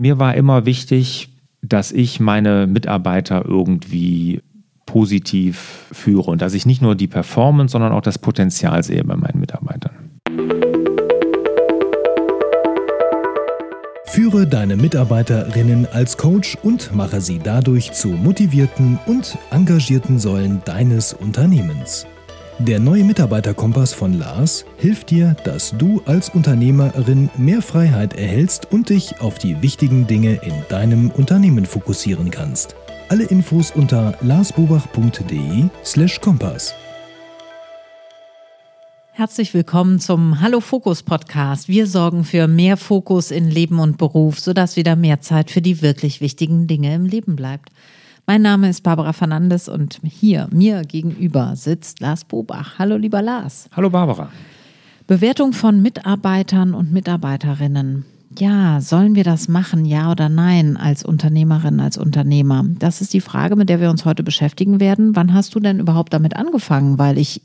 Mir war immer wichtig, dass ich meine Mitarbeiter irgendwie positiv führe und dass ich nicht nur die Performance, sondern auch das Potenzial sehe bei meinen Mitarbeitern. Führe deine Mitarbeiterinnen als Coach und mache sie dadurch zu motivierten und engagierten Säulen deines Unternehmens. Der neue Mitarbeiterkompass von Lars hilft dir, dass du als Unternehmerin mehr Freiheit erhältst und dich auf die wichtigen Dinge in deinem Unternehmen fokussieren kannst. Alle Infos unter larsbobach.de/kompass. Herzlich willkommen zum Hallo Fokus Podcast. Wir sorgen für mehr Fokus in Leben und Beruf, sodass wieder mehr Zeit für die wirklich wichtigen Dinge im Leben bleibt. Mein Name ist Barbara Fernandes und hier mir gegenüber sitzt Lars Bobach. Hallo lieber Lars. Hallo Barbara. Bewertung von Mitarbeitern und Mitarbeiterinnen. Ja, sollen wir das machen, ja oder nein, als Unternehmerin, als Unternehmer? Das ist die Frage, mit der wir uns heute beschäftigen werden. Wann hast du denn überhaupt damit angefangen? Weil ich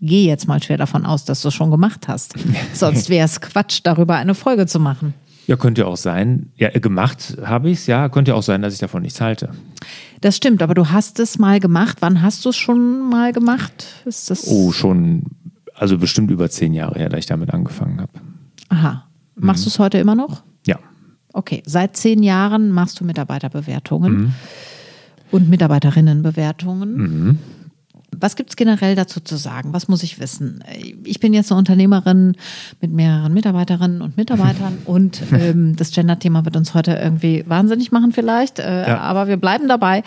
gehe jetzt mal schwer davon aus, dass du es schon gemacht hast. Sonst wäre es Quatsch, darüber eine Folge zu machen. Ja, könnte auch sein. Ja, gemacht habe ich es, ja. Könnte auch sein, dass ich davon nichts halte. Das stimmt, aber du hast es mal gemacht. Wann hast du es schon mal gemacht? Ist das oh, schon, also bestimmt über zehn Jahre her, da ich damit angefangen habe. Aha. Machst mhm. du es heute immer noch? Ja. Okay, seit zehn Jahren machst du Mitarbeiterbewertungen mhm. und Mitarbeiterinnenbewertungen. Mhm. Was gibt es generell dazu zu sagen? Was muss ich wissen? Ich bin jetzt eine Unternehmerin mit mehreren Mitarbeiterinnen und Mitarbeitern und ähm, das Gender-Thema wird uns heute irgendwie wahnsinnig machen vielleicht, äh, ja. aber wir bleiben dabei.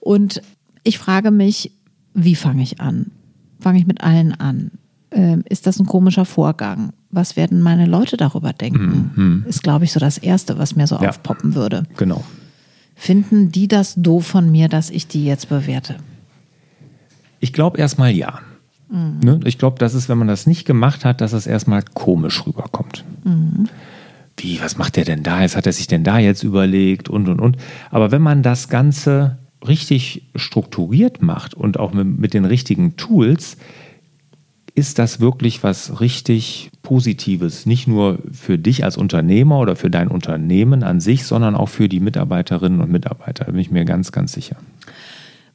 Und ich frage mich, wie fange ich an? Fange ich mit allen an? Ähm, ist das ein komischer Vorgang? Was werden meine Leute darüber denken? Mhm. Ist, glaube ich, so das Erste, was mir so ja. aufpoppen würde. Genau. Finden die das doof von mir, dass ich die jetzt bewerte? Ich glaube erstmal ja. Mhm. Ne? Ich glaube, dass es, wenn man das nicht gemacht hat, dass es erstmal komisch rüberkommt. Mhm. Wie, was macht der denn da? Jetzt hat er sich denn da jetzt überlegt und und und. Aber wenn man das Ganze richtig strukturiert macht und auch mit, mit den richtigen Tools, ist das wirklich was richtig Positives. Nicht nur für dich als Unternehmer oder für dein Unternehmen an sich, sondern auch für die Mitarbeiterinnen und Mitarbeiter. Da bin ich mir ganz, ganz sicher.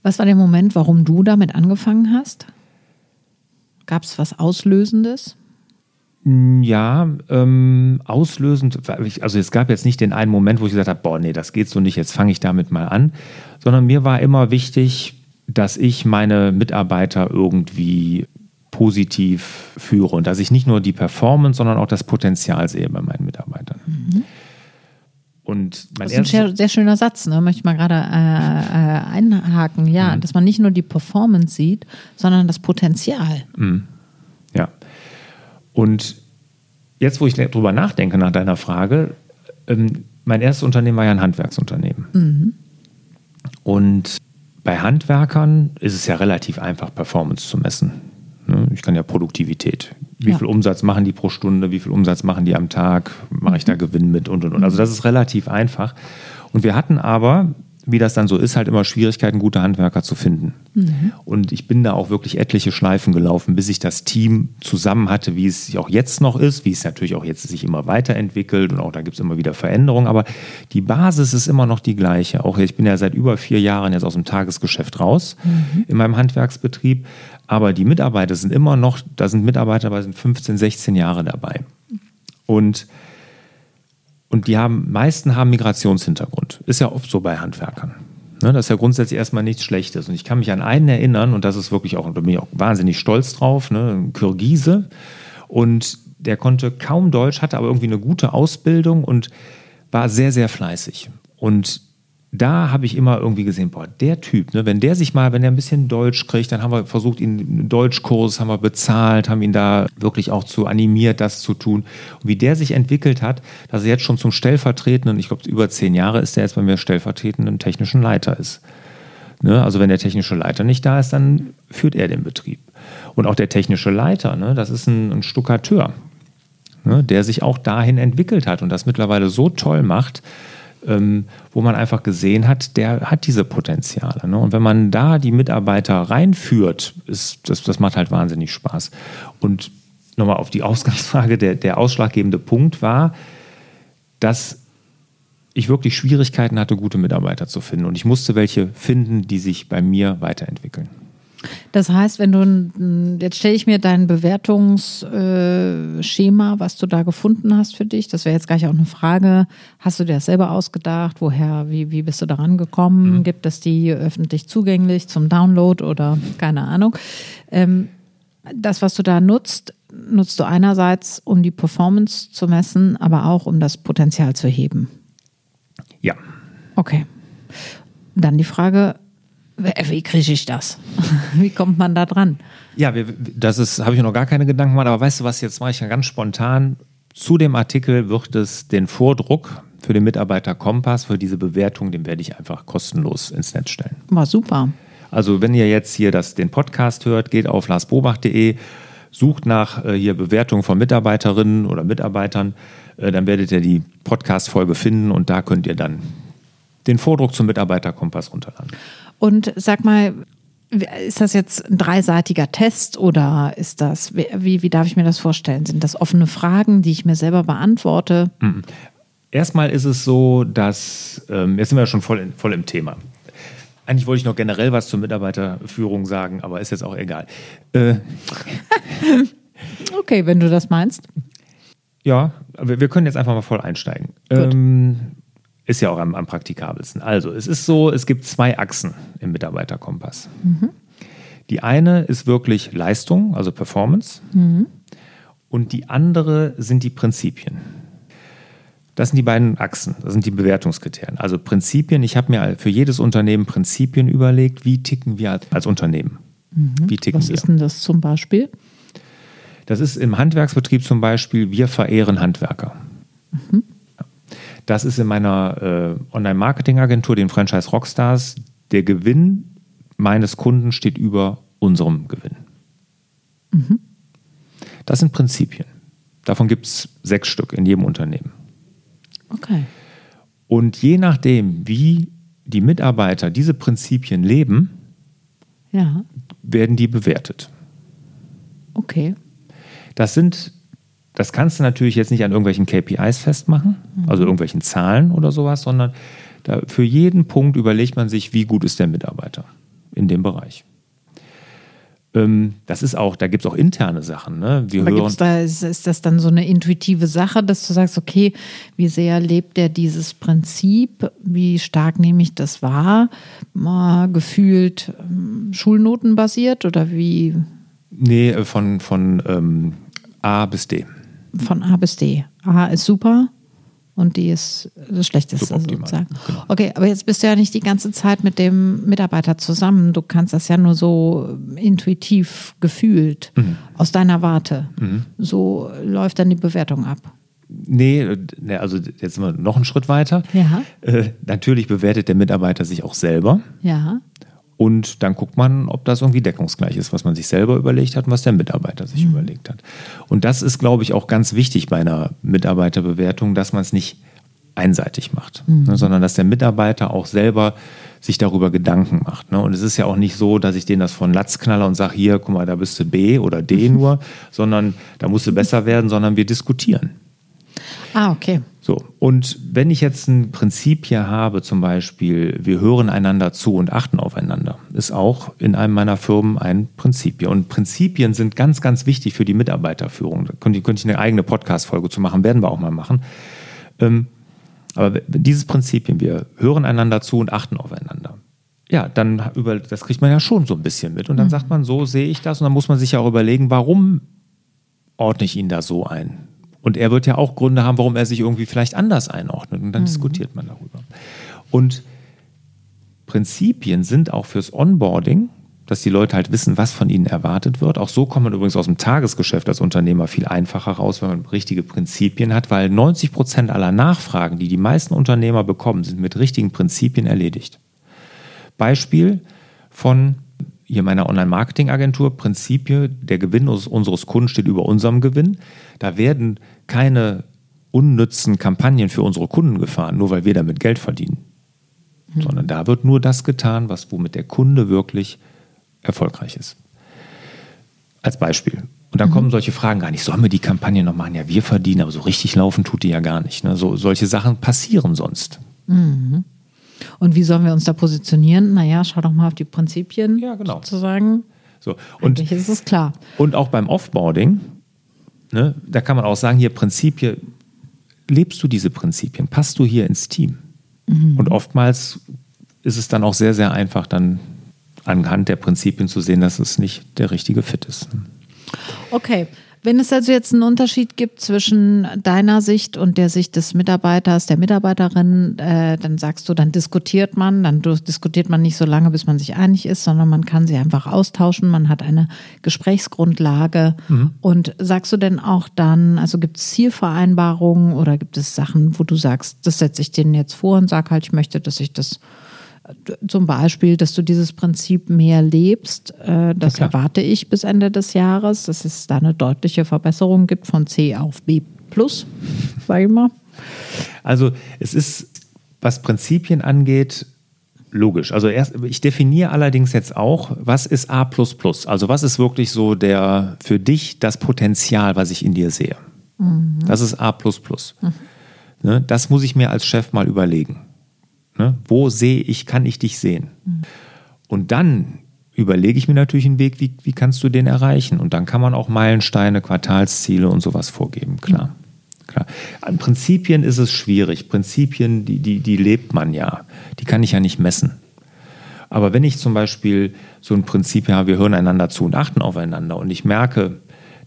Was war der Moment, warum du damit angefangen hast? Gab es was Auslösendes? Mm, ja, ähm, auslösend, also es gab jetzt nicht den einen Moment, wo ich gesagt habe, boah, nee, das geht so nicht, jetzt fange ich damit mal an, sondern mir war immer wichtig, dass ich meine Mitarbeiter irgendwie positiv führe und dass ich nicht nur die Performance, sondern auch das Potenzial sehe bei meinen Mitarbeitern. Und das ist ein sehr, schöner Satz, ne? möchte ich mal gerade äh, äh, einhaken. Ja, mhm. dass man nicht nur die Performance sieht, sondern das Potenzial. Mhm. Ja. Und jetzt, wo ich drüber nachdenke nach deiner Frage, ähm, mein erstes Unternehmen war ja ein Handwerksunternehmen. Mhm. Und bei Handwerkern ist es ja relativ einfach, Performance zu messen. Ne? Ich kann ja Produktivität. Wie ja. viel Umsatz machen die pro Stunde? Wie viel Umsatz machen die am Tag? Mache ich da. Gewinn mit und und und. Also das ist relativ einfach. Und wir hatten aber, wie das dann so ist, halt immer Schwierigkeiten, gute Handwerker zu finden. Mhm. Und ich bin da auch wirklich etliche Schleifen gelaufen, bis ich das Team zusammen hatte, wie es auch jetzt noch ist, wie es natürlich auch jetzt sich immer weiterentwickelt und auch da gibt es immer wieder Veränderungen. Aber die Basis ist immer noch die gleiche. Auch ich bin ja seit über vier Jahren jetzt aus dem Tagesgeschäft raus mhm. in meinem Handwerksbetrieb. Aber die Mitarbeiter sind immer noch, da sind Mitarbeiter bei sind 15, 16 Jahre dabei. Und, und die haben, meisten haben Migrationshintergrund. Ist ja oft so bei Handwerkern. Ne, das ist ja grundsätzlich erstmal nichts Schlechtes. Und ich kann mich an einen erinnern, und das ist wirklich auch, da bin ich auch wahnsinnig stolz drauf, ne, ein Kirgise. Und der konnte kaum Deutsch, hatte aber irgendwie eine gute Ausbildung und war sehr, sehr fleißig. Und da habe ich immer irgendwie gesehen, boah, der Typ, ne, wenn der sich mal, wenn er ein bisschen Deutsch kriegt, dann haben wir versucht, ihn einen Deutschkurs haben wir bezahlt, haben ihn da wirklich auch zu animiert, das zu tun. Und wie der sich entwickelt hat, dass er jetzt schon zum stellvertretenden, ich glaube über zehn Jahre ist er jetzt bei mir stellvertretenden technischen Leiter ist. Ne, also wenn der technische Leiter nicht da ist, dann führt er den Betrieb. Und auch der technische Leiter, ne, das ist ein, ein Stuckateur, ne, der sich auch dahin entwickelt hat und das mittlerweile so toll macht, ähm, wo man einfach gesehen hat, der hat diese Potenziale. Ne? Und wenn man da die Mitarbeiter reinführt, ist, das, das macht halt wahnsinnig Spaß. Und nochmal auf die Ausgangsfrage, der, der ausschlaggebende Punkt war, dass ich wirklich Schwierigkeiten hatte, gute Mitarbeiter zu finden. Und ich musste welche finden, die sich bei mir weiterentwickeln. Das heißt, wenn du, jetzt stelle ich mir dein Bewertungsschema, was du da gefunden hast für dich, das wäre jetzt gleich auch eine Frage, hast du dir das selber ausgedacht? Woher, wie, wie bist du daran gekommen? Mhm. Gibt es die öffentlich zugänglich zum Download oder keine Ahnung? Ähm, das, was du da nutzt, nutzt du einerseits, um die Performance zu messen, aber auch, um das Potenzial zu heben. Ja. Okay. Dann die Frage, wie kriege ich das? Wie kommt man da dran? Ja, das ist, habe ich noch gar keine Gedanken gemacht, aber weißt du was, jetzt mache ich ja ganz spontan. Zu dem Artikel wird es den Vordruck für den Mitarbeiter Kompass, für diese Bewertung, den werde ich einfach kostenlos ins Netz stellen. War super. Also wenn ihr jetzt hier das, den Podcast hört, geht auf larsbobach.de, sucht nach äh, hier Bewertungen von Mitarbeiterinnen oder Mitarbeitern, äh, dann werdet ihr die Podcast-Folge finden und da könnt ihr dann den Vordruck zum Mitarbeiterkompass runterladen. Und sag mal, ist das jetzt ein dreiseitiger Test oder ist das, wie, wie darf ich mir das vorstellen? Sind das offene Fragen, die ich mir selber beantworte? Mhm. Erstmal ist es so, dass, ähm, jetzt sind wir ja schon voll, in, voll im Thema. Eigentlich wollte ich noch generell was zur Mitarbeiterführung sagen, aber ist jetzt auch egal. Äh, okay, wenn du das meinst. Ja, wir können jetzt einfach mal voll einsteigen. Ähm, ist ja auch am, am, praktikabelsten. Also, es ist so, es gibt zwei Achsen im Mitarbeiterkompass. Mhm. Die eine ist wirklich Leistung, also Performance. Mhm. Und die andere sind die Prinzipien. Das sind die beiden Achsen, das sind die Bewertungskriterien. Also Prinzipien, ich habe mir für jedes Unternehmen Prinzipien überlegt, wie ticken wir als, als Unternehmen. Mhm. Wie ticken Was wir? ist denn das zum Beispiel? Das ist im Handwerksbetrieb zum Beispiel, wir verehren Handwerker. Mhm. Das ist in meiner äh, Online-Marketing-Agentur, den Franchise Rockstars, der Gewinn meines Kunden steht über unserem Gewinn. Mhm. Das sind Prinzipien. Davon gibt es sechs Stück in jedem Unternehmen. Okay. Und je nachdem, wie die Mitarbeiter diese Prinzipien leben, ja. werden die bewertet. Okay. Das sind das kannst du natürlich jetzt nicht an irgendwelchen KPIs festmachen, mhm. also irgendwelchen Zahlen oder sowas, sondern da für jeden Punkt überlegt man sich, wie gut ist der Mitarbeiter in dem Bereich. Ähm, das ist auch, da gibt es auch interne Sachen. Ne? Wir Aber gibt's da, ist, ist das dann so eine intuitive Sache, dass du sagst, okay, wie sehr lebt er dieses Prinzip? Wie stark nehme ich das wahr? Mal gefühlt ähm, schulnotenbasiert oder wie? Nee, von, von ähm, A bis D von A bis D. A ist super und D ist das Schlechteste sozusagen. Genau. Okay, aber jetzt bist du ja nicht die ganze Zeit mit dem Mitarbeiter zusammen. Du kannst das ja nur so intuitiv gefühlt mhm. aus deiner Warte. Mhm. So läuft dann die Bewertung ab. Nee, ne, also jetzt sind wir noch einen Schritt weiter. Ja. Äh, natürlich bewertet der Mitarbeiter sich auch selber. Ja. Und dann guckt man, ob das irgendwie deckungsgleich ist, was man sich selber überlegt hat und was der Mitarbeiter sich mhm. überlegt hat. Und das ist, glaube ich, auch ganz wichtig bei einer Mitarbeiterbewertung, dass man es nicht einseitig macht, mhm. ne, sondern dass der Mitarbeiter auch selber sich darüber Gedanken macht. Ne? Und es ist ja auch nicht so, dass ich denen das von Latz knalle und sage, hier, guck mal, da bist du B oder D nur, sondern da musst du besser werden, sondern wir diskutieren. Ah, okay. So, und wenn ich jetzt ein Prinzip hier habe, zum Beispiel, wir hören einander zu und achten aufeinander, ist auch in einem meiner Firmen ein Prinzip. Und Prinzipien sind ganz, ganz wichtig für die Mitarbeiterführung. Da könnte, könnte ich eine eigene Podcast-Folge zu machen, werden wir auch mal machen. Ähm, aber dieses Prinzipien, wir hören einander zu und achten aufeinander. Ja, dann über, das kriegt man ja schon so ein bisschen mit. Und dann mhm. sagt man, so sehe ich das. Und dann muss man sich ja auch überlegen, warum ordne ich ihn da so ein? Und er wird ja auch Gründe haben, warum er sich irgendwie vielleicht anders einordnet. Und dann mhm. diskutiert man darüber. Und Prinzipien sind auch fürs Onboarding, dass die Leute halt wissen, was von ihnen erwartet wird. Auch so kommt man übrigens aus dem Tagesgeschäft als Unternehmer viel einfacher raus, wenn man richtige Prinzipien hat, weil 90 Prozent aller Nachfragen, die die meisten Unternehmer bekommen, sind mit richtigen Prinzipien erledigt. Beispiel von hier meiner Online-Marketing-Agentur, Prinzipien, der Gewinn unseres Kunden steht über unserem Gewinn. Da werden keine unnützen Kampagnen für unsere Kunden gefahren, nur weil wir damit Geld verdienen. Mhm. Sondern da wird nur das getan, was womit der Kunde wirklich erfolgreich ist. Als Beispiel. Und dann mhm. kommen solche Fragen gar nicht. Sollen wir die Kampagne noch machen? Ja, wir verdienen, aber so richtig laufen tut die ja gar nicht. Ne? So, solche Sachen passieren sonst. Und wie sollen wir uns da positionieren? Naja, schau doch mal auf die Prinzipien. Ja, genau. Sozusagen. So. Und, Eigentlich ist es klar. und auch beim Offboarding, ne, da kann man auch sagen, hier Prinzipien, lebst du diese Prinzipien? Passt du hier ins Team? Und oftmals ist es dann auch sehr, sehr einfach, dann anhand der Prinzipien zu sehen, dass es nicht der richtige Fit ist. Okay. Wenn es also jetzt einen Unterschied gibt zwischen deiner Sicht und der Sicht des Mitarbeiters, der Mitarbeiterin, äh, dann sagst du, dann diskutiert man, dann diskutiert man nicht so lange, bis man sich einig ist, sondern man kann sie einfach austauschen, man hat eine Gesprächsgrundlage. Und sagst du denn auch dann, also gibt es Zielvereinbarungen oder gibt es Sachen, wo du sagst, das setze ich denen jetzt vor und sag halt, ich möchte, dass ich das zum Beispiel, dass du dieses Prinzip mehr lebst. Äh, das klar. erwarte ich bis Ende des Jahres, dass es da eine deutliche Verbesserung gibt von C auf B plus, sage ich mal. Also es ist, was Prinzipien angeht, logisch. Also erst, ich definiere allerdings jetzt auch, was ist A++? Also was ist wirklich so der für dich das Potenzial, was ich in dir sehe? Das ist A++. Ne, das muss ich mir als Chef mal überlegen. Ne, wo sehe ich, kann ich dich sehen? Und dann überlege ich mir natürlich einen Weg, wie, wie kannst du den erreichen? Und dann kann man auch Meilensteine, Quartalsziele und sowas vorgeben, klar. klar. An Prinzipien ist es schwierig. Prinzipien, die, die, die lebt man ja. Die kann ich ja nicht messen. Aber wenn ich zum Beispiel so ein Prinzip habe, wir hören einander zu und achten aufeinander und ich merke,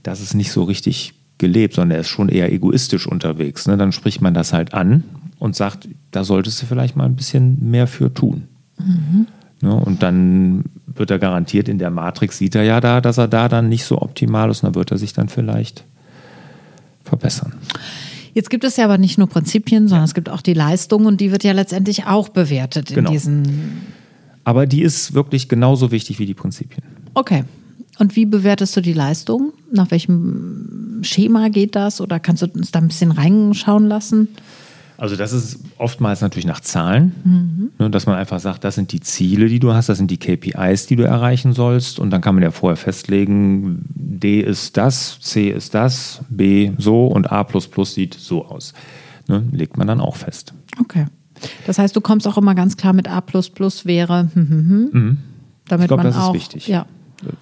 dass es nicht so richtig gelebt, sondern er ist schon eher egoistisch unterwegs, ne, dann spricht man das halt an und sagt, da solltest du vielleicht mal ein bisschen mehr für tun. Ne, und dann wird er garantiert in der Matrix, sieht er ja da, dass er da dann nicht so optimal ist und dann wird er sich dann vielleicht verbessern. Jetzt gibt es ja aber nicht nur Prinzipien, sondern es gibt auch die Leistung und die wird ja letztendlich auch bewertet in Genau. diesen. Aber die ist wirklich genauso wichtig wie die Prinzipien. Okay. Und wie bewertest du die Leistung? Nach welchem Schema geht das? Oder kannst du uns da ein bisschen reinschauen lassen? Also das ist oftmals natürlich nach Zahlen, ne, dass man einfach sagt, das sind die Ziele, die du hast, das sind die KPIs, die du erreichen sollst. Und dann kann man ja vorher festlegen, D ist das, C ist das, B so und A sieht so aus. Ne, legt man dann auch fest. Okay. Das heißt, du kommst auch immer ganz klar mit A wäre, hm, hm, hm, damit Ich glaube, man das auch. ist wichtig. Ja.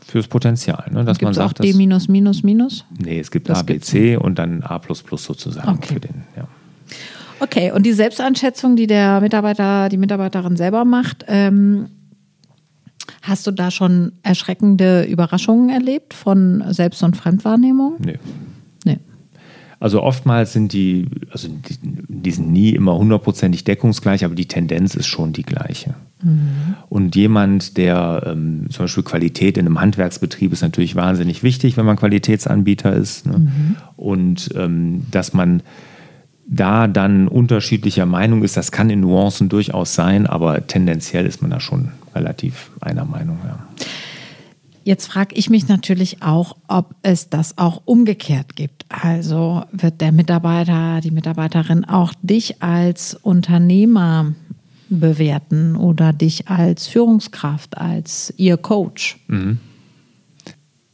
Fürs Potenzial. Ne, dass man Gibt es auch sagt, D minus minus minus? nee, es gibt Das A, B, gibt's C und dann A sozusagen Okay. für den. Ja. Okay, und die Selbsteinschätzung, die der Mitarbeiter, die Mitarbeiterin selber macht, ähm, hast du da schon erschreckende Überraschungen erlebt von Selbst- und Fremdwahrnehmung? Nee. Nee. Also oftmals sind die, also die, die sind nie immer hundertprozentig deckungsgleich, aber die Tendenz ist schon die gleiche. Und jemand, der ähm, zum Beispiel Qualität in einem Handwerksbetrieb ist natürlich wahnsinnig wichtig, wenn man Qualitätsanbieter ist. Ne? Und ähm, dass man da dann unterschiedlicher Meinung ist, das kann in Nuancen durchaus sein, aber tendenziell ist man da schon relativ einer Meinung. Ja. Jetzt frage ich mich natürlich auch, ob es das auch umgekehrt gibt. Also wird der Mitarbeiter, die Mitarbeiterin auch dich als Unternehmer bewerten oder dich als Führungskraft, als ihr Coach?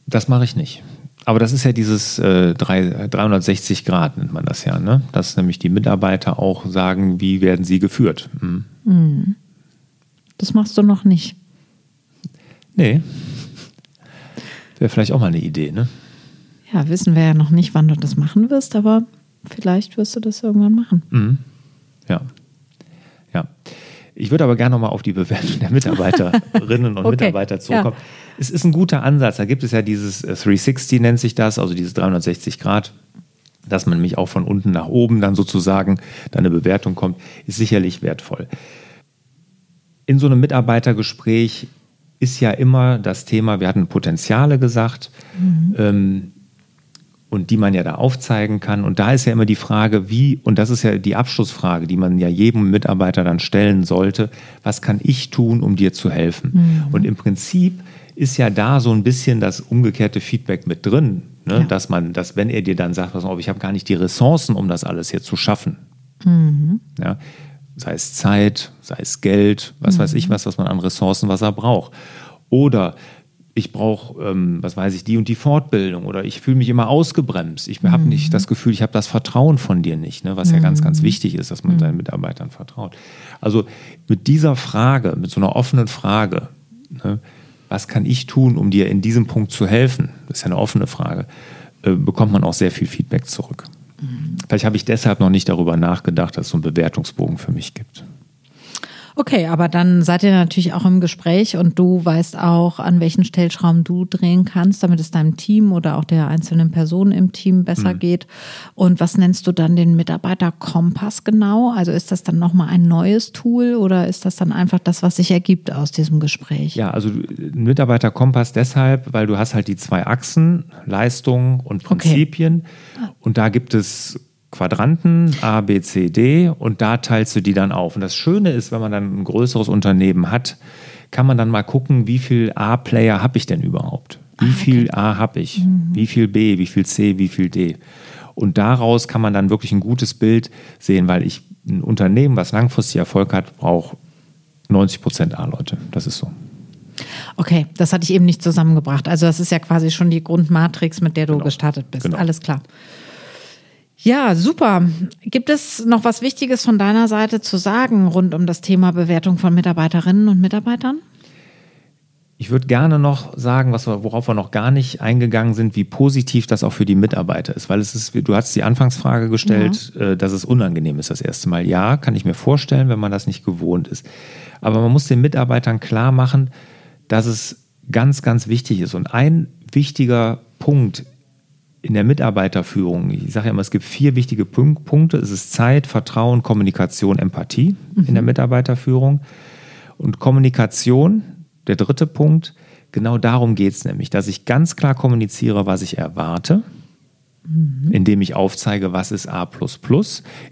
Das mache ich nicht. Aber das ist ja dieses äh, drei- 360 Grad, nennt man das ja. Ne? Dass nämlich die Mitarbeiter auch sagen, wie werden sie geführt. Hm. Das machst du noch nicht. Nee. Wäre vielleicht auch mal eine Idee, ne? Ja, wissen wir ja noch nicht, wann du das machen wirst, aber vielleicht wirst du das irgendwann machen. Ja. Ja. Ich würde aber gerne nochmal auf die Bewertung der Mitarbeiterinnen und Okay, Mitarbeiter zurückkommen. Es ist ein guter Ansatz. Da gibt es ja dieses äh, 360, nennt sich das, also dieses 360 Grad, dass man nämlich auch von unten nach oben dann sozusagen dann eine Bewertung kommt, ist sicherlich wertvoll. In so einem Mitarbeitergespräch ist ja immer das Thema, wir hatten Potenziale gesagt, ähm, und die man ja da aufzeigen kann. Und da ist ja immer die Frage, wie, und das ist ja die Abschlussfrage, die man ja jedem Mitarbeiter dann stellen sollte, was kann ich tun, um dir zu helfen? Und im Prinzip ist ja da so ein bisschen das umgekehrte Feedback mit drin, ne? Ja. dass man, dass wenn er dir dann sagt, pass auf, ich habe gar nicht die Ressourcen, um das alles hier zu schaffen. Ja? Sei es Zeit, sei es Geld, was weiß ich was, was man an Ressourcen, was er braucht. Oder ich brauche, ähm, was weiß ich, die und die Fortbildung oder ich fühle mich immer ausgebremst. Ich habe nicht das Gefühl, ich habe das Vertrauen von dir nicht, ne? was ja ganz, ganz wichtig ist, dass man seinen Mitarbeitern vertraut. Also mit dieser Frage, mit so einer offenen Frage, ne? Was kann ich tun, um dir in diesem Punkt zu helfen? Das ist ja eine offene Frage. Äh, bekommt man auch sehr viel Feedback zurück. Vielleicht habe ich deshalb noch nicht darüber nachgedacht, dass es so einen Bewertungsbogen für mich gibt. Okay, aber dann seid ihr natürlich auch im Gespräch und du weißt auch, an welchen Stellschrauben du drehen kannst, damit es deinem Team oder auch der einzelnen Person im Team besser mhm. geht. Und was nennst du dann den Mitarbeiterkompass genau? Also ist das dann nochmal ein neues Tool oder ist das dann einfach das, was sich ergibt aus diesem Gespräch? Ja, also Mitarbeiterkompass deshalb, weil du hast halt die zwei Achsen, Leistung und Prinzipien. Okay. Und da gibt es Quadranten A, B, C, D und da teilst du die dann auf. Und das Schöne ist, wenn man dann ein größeres Unternehmen hat, kann man dann mal gucken, wie viel A-Player habe ich denn überhaupt? Wie ah, viel A habe ich? Mhm. Wie viel B, wie viel C, wie viel D? Und daraus kann man dann wirklich ein gutes Bild sehen, weil ich ein Unternehmen, was langfristig Erfolg hat, braucht 90 Prozent A-Leute. Das ist so. Okay, das hatte ich eben nicht zusammengebracht. Also das ist ja quasi schon die Grundmatrix, mit der du genau. gestartet bist. Genau. Alles klar. Ja, super. Gibt es noch was Wichtiges von deiner Seite zu sagen rund um das Thema Bewertung von Mitarbeiterinnen und Mitarbeitern? Ich würde gerne noch sagen, was wir, worauf wir noch gar nicht eingegangen sind, wie positiv das auch für die Mitarbeiter ist. Weil es ist, du hast die Anfangsfrage gestellt, ja. Äh, dass es unangenehm ist das erste Mal. Ja, kann ich mir vorstellen, wenn man das nicht gewohnt ist. Aber man muss den Mitarbeitern klar machen, dass es ganz, ganz wichtig ist. Und ein wichtiger Punkt in der Mitarbeiterführung, ich sage ja immer, es gibt vier wichtige Punkte. Es ist Zeit, Vertrauen, Kommunikation, Empathie mhm. in der mhm. Mitarbeiterführung. Und Kommunikation, der dritte Punkt, genau darum geht es nämlich, dass ich ganz klar kommuniziere, was ich erwarte, mhm. indem ich aufzeige, was ist A,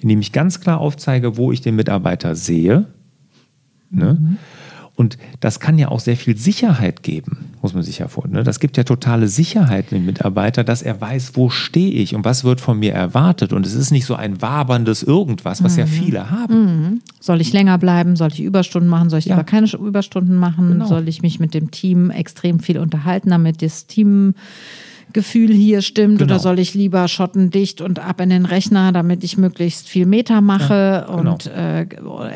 indem ich ganz klar aufzeige, wo ich den Mitarbeiter sehe. Ne? Mhm. Und das kann ja auch sehr viel Sicherheit geben, muss man sich ja vorstellen. Ne? Das gibt ja totale Sicherheit dem Mitarbeiter, dass er weiß, wo stehe ich und was wird von mir erwartet. Und es ist nicht so ein waberndes Irgendwas, was mhm. ja viele haben. Mhm. Soll ich länger bleiben? Soll ich Überstunden machen? Soll ich ja. keine Überstunden machen? Genau. Soll ich mich mit dem Team extrem viel unterhalten, damit das Team Gefühl hier stimmt genau. oder soll ich lieber schottendicht und ab in den Rechner, damit ich möglichst viel Meter mache ja, genau. und äh,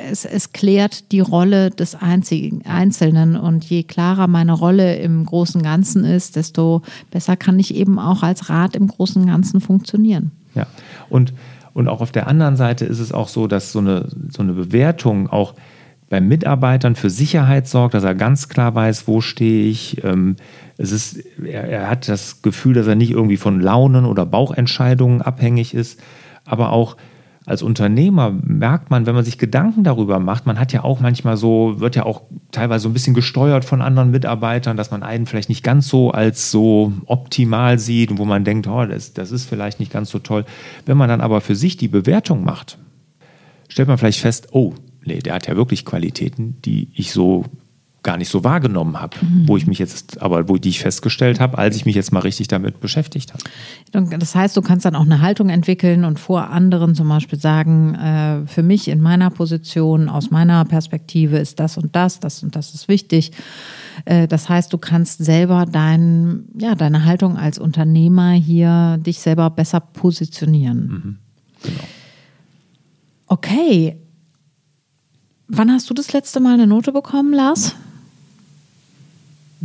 es, es klärt die Rolle des Einzigen, Einzelnen und je klarer meine Rolle im großen Ganzen ist, desto besser kann ich eben auch als Rat im großen Ganzen funktionieren. Ja, und, und auch auf der anderen Seite ist es auch so, dass so eine, so eine Bewertung auch bei Mitarbeitern für Sicherheit sorgt, dass er ganz klar weiß, wo stehe ich, ähm, es ist, er, er hat das Gefühl, dass er nicht irgendwie von Launen oder Bauchentscheidungen abhängig ist, aber auch als Unternehmer merkt man, wenn man sich Gedanken darüber macht, man hat ja auch manchmal so, wird ja auch teilweise so ein bisschen gesteuert von anderen Mitarbeitern, dass man einen vielleicht nicht ganz so als so optimal sieht und wo man denkt, oh, das, das ist vielleicht nicht ganz so toll. Wenn man dann aber für sich die Bewertung macht, stellt man vielleicht fest, oh, nee, der hat ja wirklich Qualitäten, die ich so gar nicht so wahrgenommen habe, mhm. wo ich mich jetzt, aber wo die ich festgestellt habe, als ich mich jetzt mal richtig damit beschäftigt habe. Das heißt, du kannst dann auch eine Haltung entwickeln und vor anderen zum Beispiel sagen, äh, für mich in meiner Position, aus meiner Perspektive ist das und das, das und das ist wichtig. Äh, das heißt, du kannst selber dein, ja, deine Haltung als Unternehmer hier dich selber besser positionieren. Mhm. Genau. Okay. Wann hast du das letzte Mal eine Note bekommen, Lars?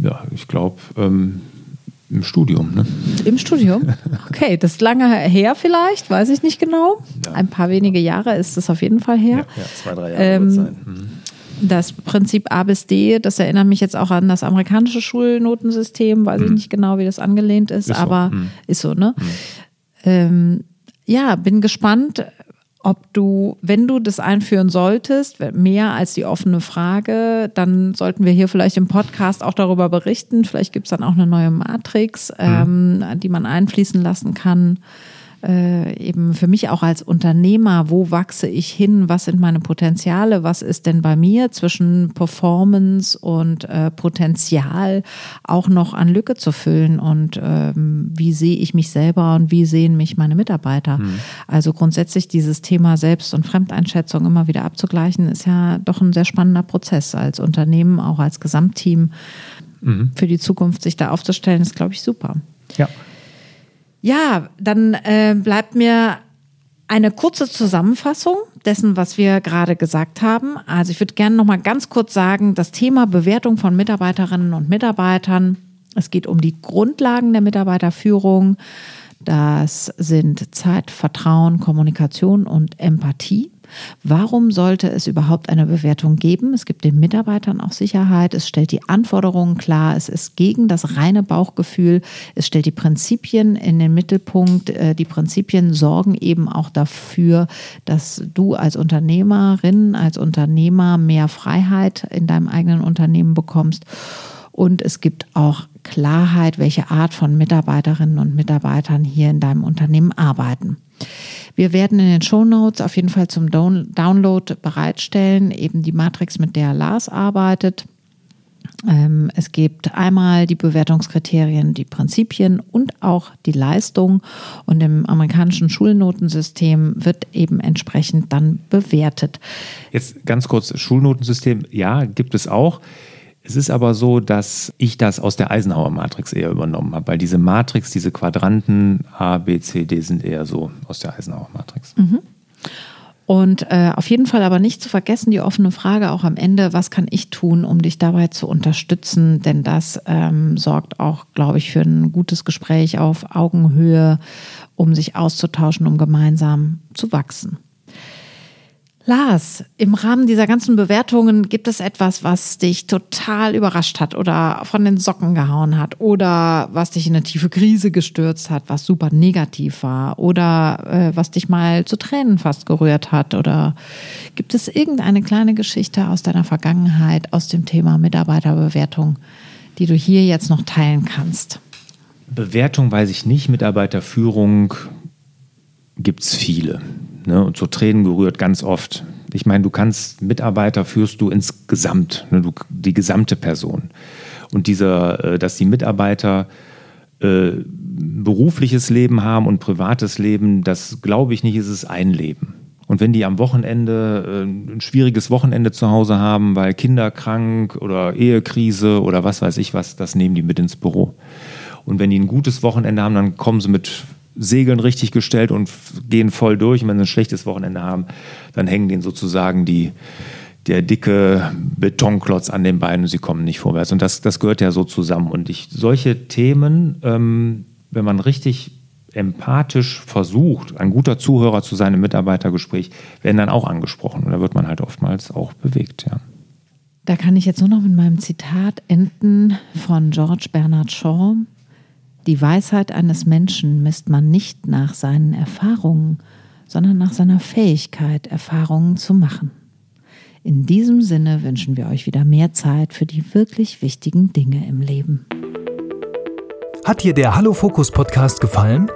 ja, ich glaube, ähm, im Studium. Ne? Im Studium? Okay, das ist lange her vielleicht, weiß ich nicht genau. Ja. Ein paar wenige Jahre ist es auf jeden Fall her. Ja, ja zwei, drei Jahre ähm, sein. Mhm. Das Prinzip A bis D, das erinnert mich jetzt auch an das amerikanische Schulnotensystem, weiß mhm. ich nicht genau, wie das angelehnt ist, ist aber so. mhm. ist so, ne? Mhm. Ähm, ja, bin gespannt, ob du, wenn du das einführen solltest, mehr als die offene Frage, dann sollten wir hier vielleicht im Podcast auch darüber berichten. Vielleicht gibt es dann auch eine neue Matrix, mhm. ähm, die man einfließen lassen kann äh, eben für mich auch als Unternehmer, wo wachse ich hin, was sind meine Potenziale, was ist denn bei mir zwischen Performance und äh, Potenzial auch noch an Lücke zu füllen und ähm, wie sehe ich mich selber und wie sehen mich meine Mitarbeiter. Mhm. Also grundsätzlich dieses Thema Selbst- und Fremdeinschätzung immer wieder abzugleichen, ist ja doch ein sehr spannender Prozess als Unternehmen, auch als Gesamtteam mhm. für die Zukunft sich da aufzustellen, ist, glaube ich, super. Ja. Ja, dann äh, bleibt mir eine kurze Zusammenfassung dessen, was wir gerade gesagt haben. Also ich würde gerne noch mal ganz kurz sagen, das Thema Bewertung von Mitarbeiterinnen und Mitarbeitern. Es geht um die Grundlagen der Mitarbeiterführung. Das sind Zeit, Vertrauen, Kommunikation und Empathie. Warum sollte es überhaupt eine Bewertung geben? Es gibt den Mitarbeitern auch Sicherheit, es stellt die Anforderungen klar, es ist gegen das reine Bauchgefühl, es stellt die Prinzipien in den Mittelpunkt. Äh, die Prinzipien sorgen eben auch dafür, dass du als Unternehmerin, als Unternehmer mehr Freiheit in deinem eigenen Unternehmen bekommst. Und es gibt auch Klarheit, welche Art von Mitarbeiterinnen und Mitarbeitern hier in deinem Unternehmen arbeiten. Wir werden in den Show Notes auf jeden Fall zum Download bereitstellen, eben die Matrix, mit der Lars arbeitet. Ähm, es gibt einmal die Bewertungskriterien, die Prinzipien und auch die Leistung. Und im amerikanischen Schulnotensystem wird eben entsprechend dann bewertet. Jetzt ganz kurz, Schulnotensystem, ja, gibt es auch. Es ist aber so, dass ich das aus der Eisenhower Matrix eher übernommen habe, weil diese Matrix, diese Quadranten A, B, C, D sind eher so aus der Eisenhower Matrix. Mhm. Und äh, auf jeden Fall aber nicht zu vergessen, die offene Frage auch am Ende, was kann ich tun, um dich dabei zu unterstützen? Denn das ähm, sorgt auch, glaube ich, für ein gutes Gespräch auf Augenhöhe, um sich auszutauschen, um gemeinsam zu wachsen. Lars, im Rahmen dieser ganzen Bewertungen gibt es etwas, was dich total überrascht hat oder von den Socken gehauen hat oder was dich in eine tiefe Krise gestürzt hat, was super negativ war oder äh, was dich mal zu Tränen fast gerührt hat oder gibt es irgendeine kleine Geschichte aus deiner Vergangenheit aus dem Thema Mitarbeiterbewertung, die du hier jetzt noch teilen kannst? Bewertung weiß ich nicht, Mitarbeiterführung gibt es viele ne, und so Tränen gerührt ganz oft. Ich meine, du kannst Mitarbeiter führst du insgesamt, ne, du, die gesamte Person. Und dieser, äh, dass die Mitarbeiter äh, berufliches Leben haben und privates Leben, das glaube ich nicht, ist es ein Leben. Und wenn die am Wochenende äh, ein schwieriges Wochenende zu Hause haben, weil Kinder krank oder Ehekrise oder was weiß ich was, das nehmen die mit ins Büro. Und wenn die ein gutes Wochenende haben, dann kommen sie mit Segeln richtig gestellt und gehen voll durch. Und wenn sie ein schlechtes Wochenende haben, dann hängen denen sozusagen die, der dicke Betonklotz an den Beinen und sie kommen nicht vorwärts. Und das, das gehört ja so zusammen. Und ich, solche Themen, ähm, wenn man richtig empathisch versucht, ein guter Zuhörer zu seinem Mitarbeitergespräch, werden dann auch angesprochen. Und da wird man halt oftmals auch bewegt, ja. Da kann ich jetzt nur noch mit meinem Zitat enden von George Bernard Shaw. Die Weisheit eines Menschen misst man nicht nach seinen Erfahrungen, sondern nach seiner Fähigkeit, Erfahrungen zu machen. In diesem Sinne wünschen wir euch wieder mehr Zeit für die wirklich wichtigen Dinge im Leben. Hat dir der Hallo Fokus Podcast gefallen?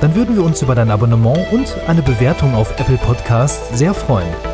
Dann würden wir uns über dein Abonnement und eine Bewertung auf Apple Podcasts sehr freuen.